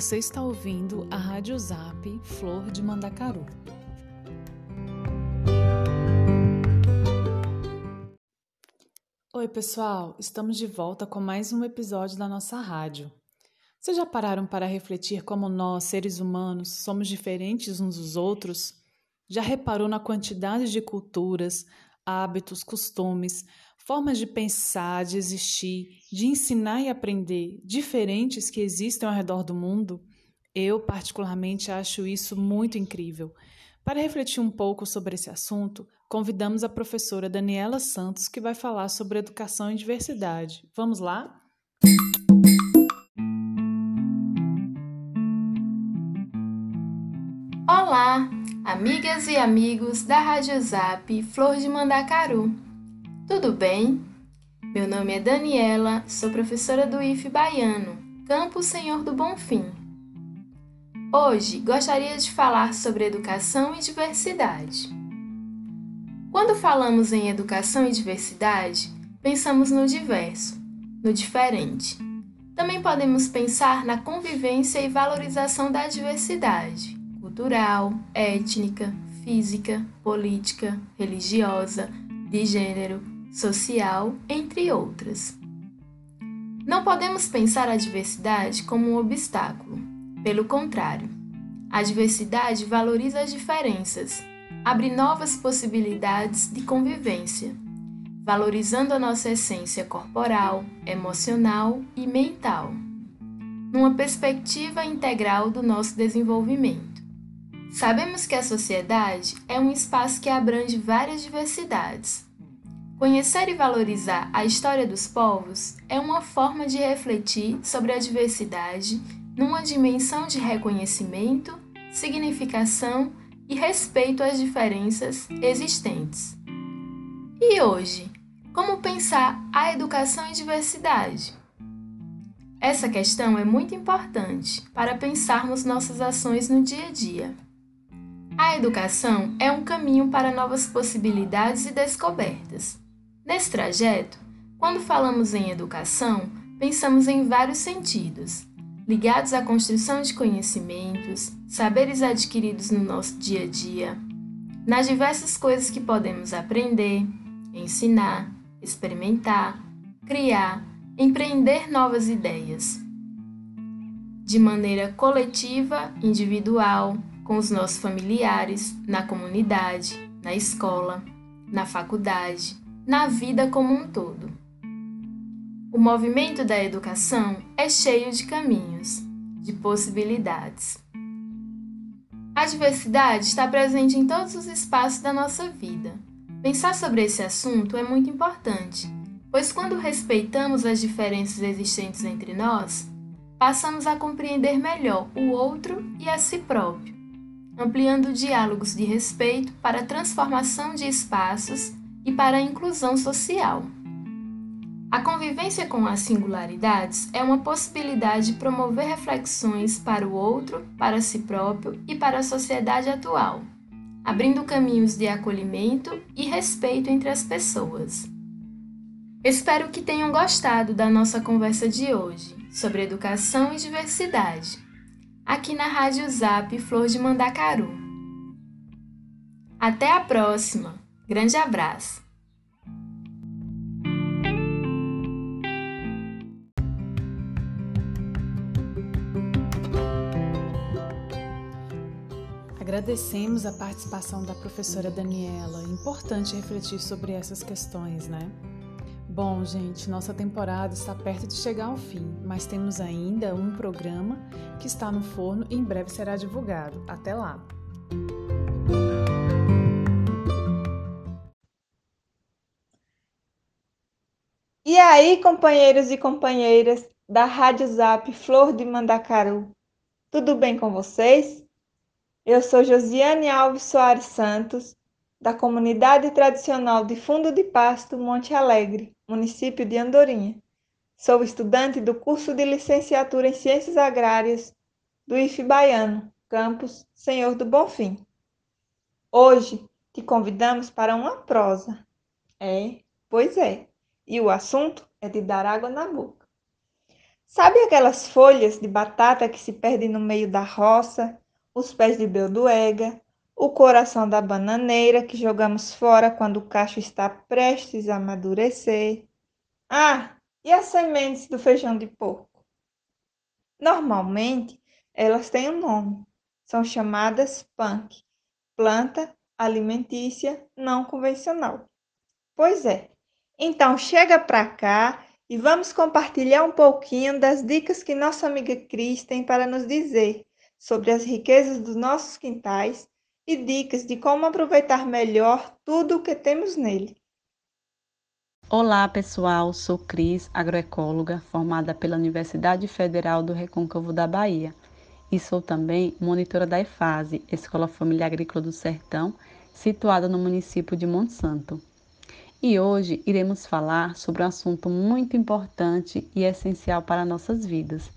Você está ouvindo a Rádio Zap Flor de Mandacaru. Oi, pessoal! Estamos de volta com mais um episódio da nossa rádio. Vocês já pararam para refletir como nós, seres humanos, somos diferentes uns dos outros? Já reparou na quantidade de culturas, hábitos, costumes, formas de pensar, de existir, de ensinar e aprender diferentes que existem ao redor do mundo? Eu, particularmente, acho isso muito incrível. Para refletir um pouco sobre esse assunto, convidamos a professora Daniela Santos, que vai falar sobre educação e diversidade. Vamos lá? Olá, amigas e amigos da Rádio Zap Flor de Mandacaru. Tudo bem? Meu nome é Daniela, sou professora do IF Baiano, Campo Senhor do Bonfim. Hoje gostaria de falar sobre educação e diversidade. Quando falamos em educação e diversidade, pensamos no diverso, no diferente. Também podemos pensar na convivência e valorização da diversidade cultural, étnica, física, política, religiosa, de gênero, social, entre outras. Não podemos pensar a diversidade como um obstáculo. Pelo contrário, a diversidade valoriza as diferenças, abre novas possibilidades de convivência, valorizando a nossa essência corporal, emocional e mental, numa perspectiva integral do nosso desenvolvimento. Sabemos que a sociedade é um espaço que abrange várias diversidades Conhecer e valorizar a história dos povos é uma forma de refletir sobre a diversidade numa dimensão de reconhecimento, significação e respeito às diferenças existentes. E hoje, como pensar a educação em diversidade? Essa questão é muito importante para pensarmos nossas ações no dia a dia. A educação é um caminho para novas possibilidades e descobertas. Nesse trajeto, quando falamos em educação, pensamos em vários sentidos, ligados à construção de conhecimentos, saberes adquiridos no nosso dia a dia, nas diversas coisas que podemos aprender, ensinar, experimentar, criar, empreender novas ideias. De maneira coletiva, individual, com os nossos familiares, na comunidade, na escola, na faculdade, na vida como um todo. O movimento da educação é cheio de caminhos, de possibilidades. A diversidade está presente em todos os espaços da nossa vida. Pensar sobre esse assunto é muito importante, pois quando respeitamos as diferenças existentes entre nós, passamos a compreender melhor o outro e a si próprio, ampliando diálogos de respeito para a transformação de espaços e para a inclusão social. A convivência com as singularidades é uma possibilidade de promover reflexões para o outro, para si próprio e para a sociedade atual, abrindo caminhos de acolhimento e respeito entre as pessoas. Espero que tenham gostado da nossa conversa de hoje sobre educação e diversidade, aqui na Rádio Zap Flor de Mandacaru. Até a próxima! Grande abraço! Agradecemos a participação da professora Daniela. Importante refletir sobre essas questões, né? Bom, gente, nossa temporada está perto de chegar ao fim, mas temos ainda um programa que está no forno e em breve será divulgado. Até lá! Aí, companheiros e companheiras da Rádio Zap Flor de Mandacaru, tudo bem com vocês? Eu sou Josiane Alves Soares Santos, da comunidade tradicional de Fundo de Pasto, Monte Alegre, município de Andorinha. Sou estudante do curso de licenciatura em Ciências Agrárias do IF Baiano, campus Senhor do Bonfim. Hoje te convidamos para uma prosa. É, pois é e o assunto é de dar água na boca. Sabe aquelas folhas de batata que se perdem no meio da roça, os pés de belduega, o coração da bananeira que jogamos fora quando o cacho está prestes a amadurecer? Ah, e as sementes do feijão de porco? Normalmente, elas têm um nome. São chamadas punk, planta alimentícia não convencional. Pois é. Então chega para cá e vamos compartilhar um pouquinho das dicas que nossa amiga Cris tem para nos dizer sobre as riquezas dos nossos quintais e dicas de como aproveitar melhor tudo o que temos nele. Olá, pessoal. Sou Cris, agroecóloga, formada pela Universidade Federal do Recôncavo da Bahia. E sou também monitora da EFASE, Escola Família Agrícola do Sertão, situada no município de Monte Santo. E hoje iremos falar sobre um assunto muito importante e essencial para nossas vidas.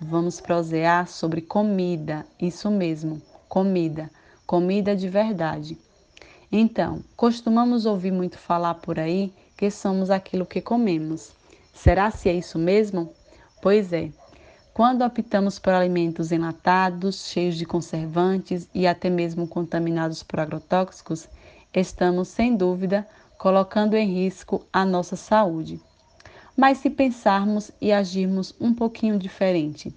Vamos prosear sobre comida, isso mesmo, comida, comida de verdade. Então, costumamos ouvir muito falar por aí que somos aquilo que comemos. Será se é isso mesmo? Pois é. Quando optamos por alimentos enlatados, cheios de conservantes e até mesmo contaminados por agrotóxicos, estamos, sem dúvida, colocando em risco a nossa saúde. Mas se pensarmos e agirmos um pouquinho diferente,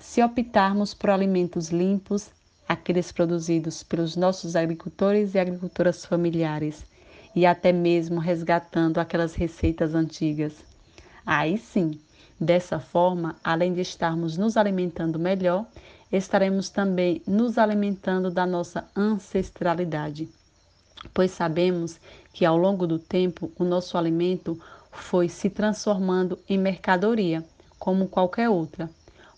se optarmos por alimentos limpos, aqueles produzidos pelos nossos agricultores e agricultoras familiares, e até mesmo resgatando aquelas receitas antigas, aí sim, dessa forma, além de estarmos nos alimentando melhor, estaremos também nos alimentando da nossa ancestralidade pois sabemos que ao longo do tempo o nosso alimento foi se transformando em mercadoria, como qualquer outra,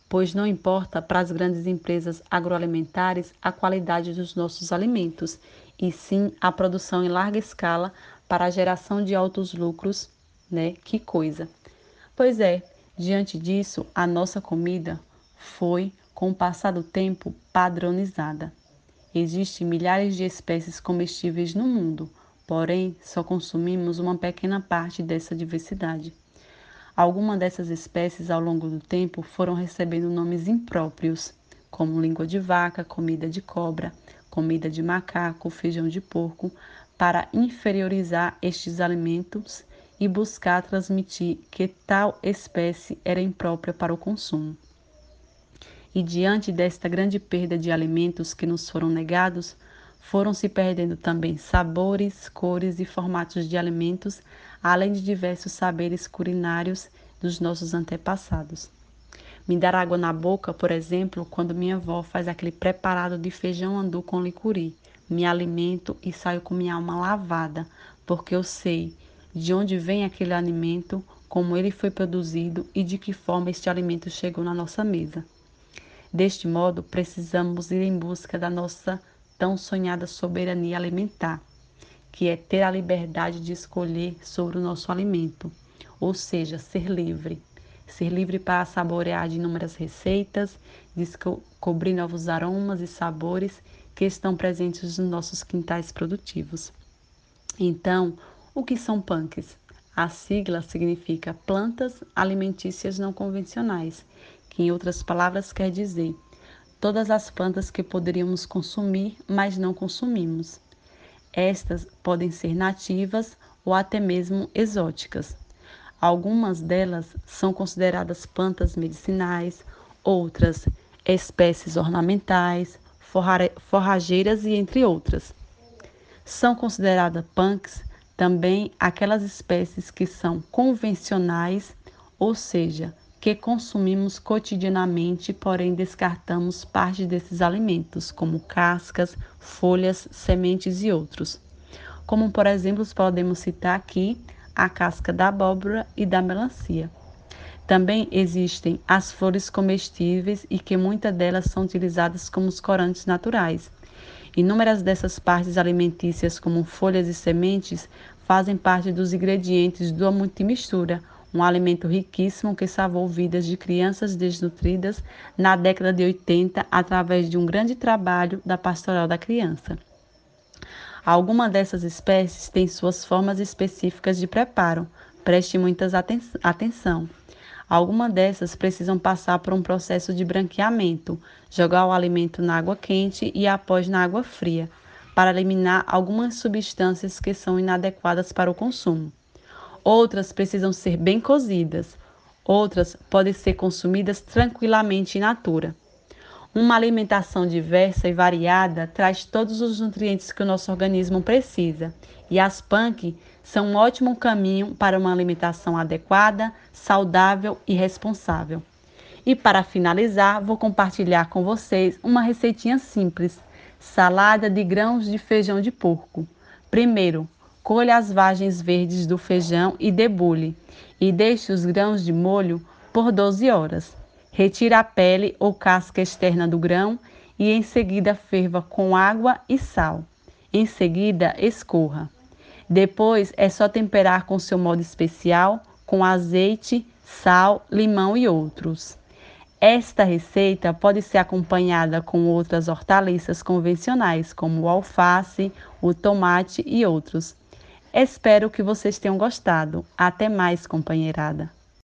pois não importa para as grandes empresas agroalimentares a qualidade dos nossos alimentos, e sim a produção em larga escala para a geração de altos lucros, né? Que coisa. Pois é, diante disso, a nossa comida foi, com o passar do tempo, padronizada. Existem milhares de espécies comestíveis no mundo, porém só consumimos uma pequena parte dessa diversidade. Algumas dessas espécies, ao longo do tempo, foram recebendo nomes impróprios, como língua de vaca, comida de cobra, comida de macaco, feijão de porco, para inferiorizar estes alimentos e buscar transmitir que tal espécie era imprópria para o consumo. E diante desta grande perda de alimentos que nos foram negados, foram se perdendo também sabores, cores e formatos de alimentos, além de diversos saberes culinários dos nossos antepassados. Me dar água na boca, por exemplo, quando minha avó faz aquele preparado de feijão andu com licuri. Me alimento e saio com minha alma lavada, porque eu sei de onde vem aquele alimento, como ele foi produzido e de que forma este alimento chegou na nossa mesa. Deste modo, precisamos ir em busca da nossa tão sonhada soberania alimentar, que é ter a liberdade de escolher sobre o nosso alimento, ou seja, ser livre. Ser livre para saborear de inúmeras receitas, descobrir novos aromas e sabores que estão presentes nos nossos quintais produtivos. Então, o que são punks? A sigla significa Plantas Alimentícias Não Convencionais que em outras palavras quer dizer todas as plantas que poderíamos consumir, mas não consumimos. Estas podem ser nativas ou até mesmo exóticas. Algumas delas são consideradas plantas medicinais, outras espécies ornamentais, forrageiras e entre outras. São consideradas punks também aquelas espécies que são convencionais, ou seja, que consumimos cotidianamente, porém descartamos parte desses alimentos, como cascas, folhas, sementes e outros. Como, por exemplo, podemos citar aqui a casca da abóbora e da melancia. Também existem as flores comestíveis e que muitas delas são utilizadas como corantes naturais. Inúmeras dessas partes alimentícias, como folhas e sementes, fazem parte dos ingredientes do multimistura, um alimento riquíssimo que salvou vidas de crianças desnutridas na década de 80 através de um grande trabalho da Pastoral da Criança. Algumas dessas espécies têm suas formas específicas de preparo, preste muita atenção. Algumas dessas precisam passar por um processo de branqueamento, jogar o alimento na água quente e após na água fria, para eliminar algumas substâncias que são inadequadas para o consumo. Outras precisam ser bem cozidas, outras podem ser consumidas tranquilamente in natura. Uma alimentação diversa e variada traz todos os nutrientes que o nosso organismo precisa, e as punk são um ótimo caminho para uma alimentação adequada, saudável e responsável. E para finalizar, vou compartilhar com vocês uma receitinha simples: salada de grãos de feijão de porco. Primeiro, colha as vagens verdes do feijão e debule, e deixe os grãos de molho por 12 horas. Retire a pele ou casca externa do grão e em seguida ferva com água e sal. Em seguida, escorra. Depois é só temperar com seu modo especial, com azeite, sal, limão e outros. Esta receita pode ser acompanhada com outras hortaliças convencionais, como o alface, o tomate e outros. Espero que vocês tenham gostado. Até mais, companheirada!